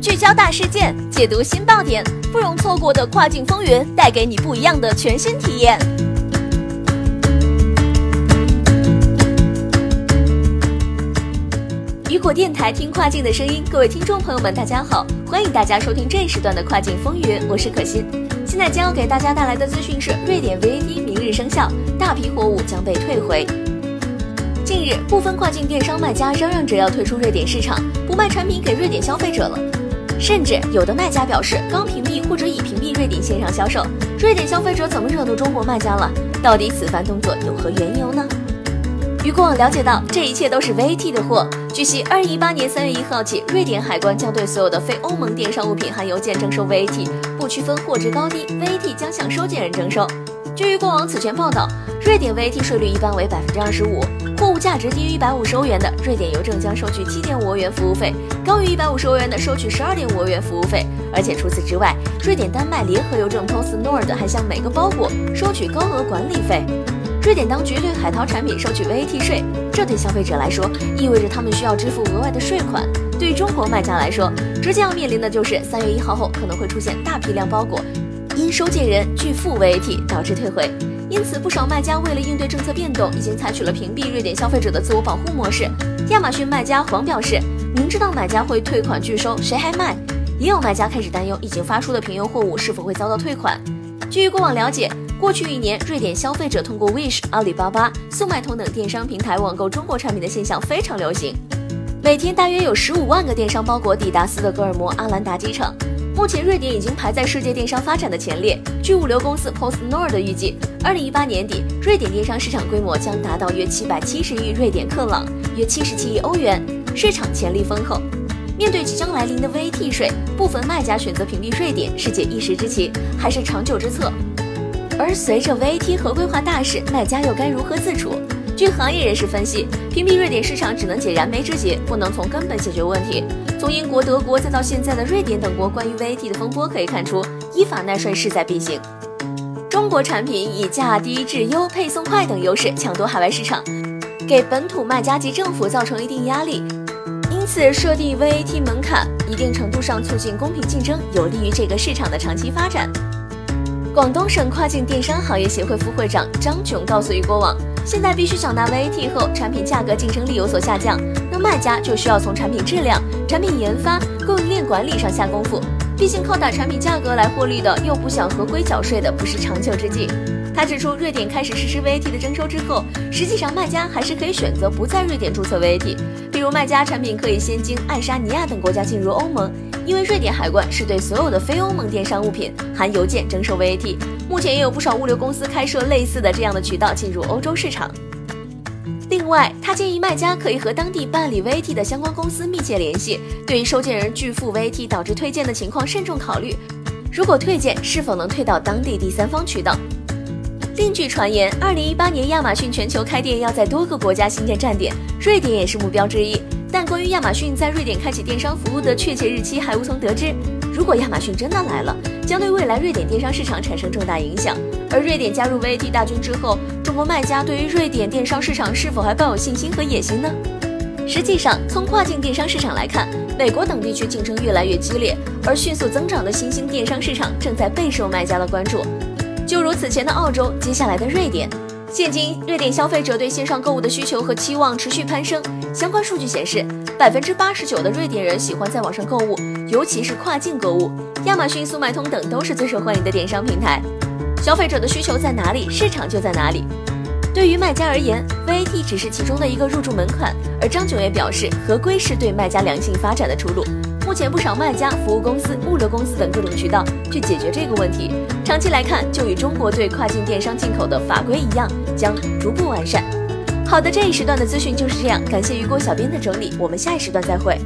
聚焦大事件，解读新爆点，不容错过的跨境风云，带给你不一样的全新体验。雨果电台听跨境的声音，各位听众朋友们，大家好，欢迎大家收听这一时段的跨境风云，我是可心。现在将要给大家带来的资讯是，瑞典 VAT 明日生效，大批货物将被退回。近日，部分跨境电商卖家嚷嚷着要退出瑞典市场，不卖产品给瑞典消费者了。甚至有的卖家表示，刚屏蔽或者已屏蔽瑞典线上销售。瑞典消费者怎么惹怒中国卖家了？到底此番动作有何缘由呢？于过往了解到，这一切都是 VAT 的货。据悉，二零一八年三月一号起，瑞典海关将对所有的非欧盟电商物品含邮件征收 VAT，不区分货值高低，VAT 将向收件人征收。据过往此前报道，瑞典 VAT 税率一般为百分之二十五，货物价值低于一百五十欧元的，瑞典邮政将收取七点五欧元服务费；高于一百五十欧元的，收取十二点五欧元服务费。而且除此之外，瑞典丹麦联合邮政 Post Nord 还向每个包裹收取高额管理费。瑞典当局对海淘产品收取 VAT 税，这对消费者来说意味着他们需要支付额外的税款；对于中国卖家来说，直接要面临的就是三月一号后可能会出现大批量包裹因收件人拒付 VAT 导致退回。因此，不少卖家为了应对政策变动，已经采取了屏蔽瑞典消费者的自我保护模式。亚马逊卖家黄表示，明知道买家会退款拒收，谁还卖？也有卖家开始担忧已经发出的平邮货物是否会遭到退款。据过往了解。过去一年，瑞典消费者通过 Wish、阿里巴巴、速卖通等电商平台网购中国产品的现象非常流行。每天大约有十五万个电商包裹抵达斯德哥尔摩阿兰达机场。目前，瑞典已经排在世界电商发展的前列。据物流公司 Post Nord 预计，二零一八年底，瑞典电商市场规模将达到约七百七十亿瑞典克朗，约七十七亿欧元，市场潜力丰厚。面对即将来临的 VAT 税，部分卖家选择屏蔽瑞典，是解一时之急，还是长久之策？而随着 VAT 合规化大势，卖家又该如何自处？据行业人士分析，屏蔽瑞典市场只能解燃眉之急，不能从根本解决问题。从英国、德国再到现在的瑞典等国关于 VAT 的风波可以看出，依法纳税势在必行。中国产品以价低、质优、配送快等优势抢夺海外市场，给本土卖家及政府造成一定压力。因此，设定 VAT 门槛，一定程度上促进公平竞争，有利于这个市场的长期发展。广东省跨境电商行业协会副会长张炯告诉于国网，现在必须缴纳 VAT 后，产品价格竞争力有所下降，那卖家就需要从产品质量、产品研发、供应链管理上下功夫。毕竟靠打产品价格来获利的，又不想合规缴税的，不是长久之计。他指出，瑞典开始实施 VAT 的征收之后，实际上卖家还是可以选择不在瑞典注册 VAT，比如卖家产品可以先经爱沙尼亚等国家进入欧盟。因为瑞典海关是对所有的非欧盟电商物品含邮件征收 VAT，目前也有不少物流公司开设类似的这样的渠道进入欧洲市场。另外，他建议卖家可以和当地办理 VAT 的相关公司密切联系，对于收件人拒付 VAT 导致退件的情况慎重考虑。如果退件，是否能退到当地第三方渠道？另据传言，二零一八年亚马逊全球开店要在多个国家新建站点，瑞典也是目标之一。但关于亚马逊在瑞典开启电商服务的确切日期还无从得知。如果亚马逊真的来了，将对未来瑞典电商市场产生重大影响。而瑞典加入 VAT 大军之后，中国卖家对于瑞典电商市场是否还抱有信心和野心呢？实际上，从跨境电商市场来看，美国等地区竞争越来越激烈，而迅速增长的新兴电商市场正在备受卖家的关注。就如此前的澳洲，接下来的瑞典。现今，瑞典消费者对线上购物的需求和期望持续攀升。相关数据显示，百分之八十九的瑞典人喜欢在网上购物，尤其是跨境购物。亚马逊、速卖通等都是最受欢迎的电商平台。消费者的需求在哪里，市场就在哪里。对于卖家而言，VAT 只是其中的一个入驻门槛。而张炯也表示，合规是对卖家良性发展的出路。目前，不少卖家、服务公司、物流公司等各种渠道去解决这个问题。长期来看，就与中国对跨境电商进口的法规一样，将逐步完善。好的，这一时段的资讯就是这样，感谢雨果小编的整理，我们下一时段再会。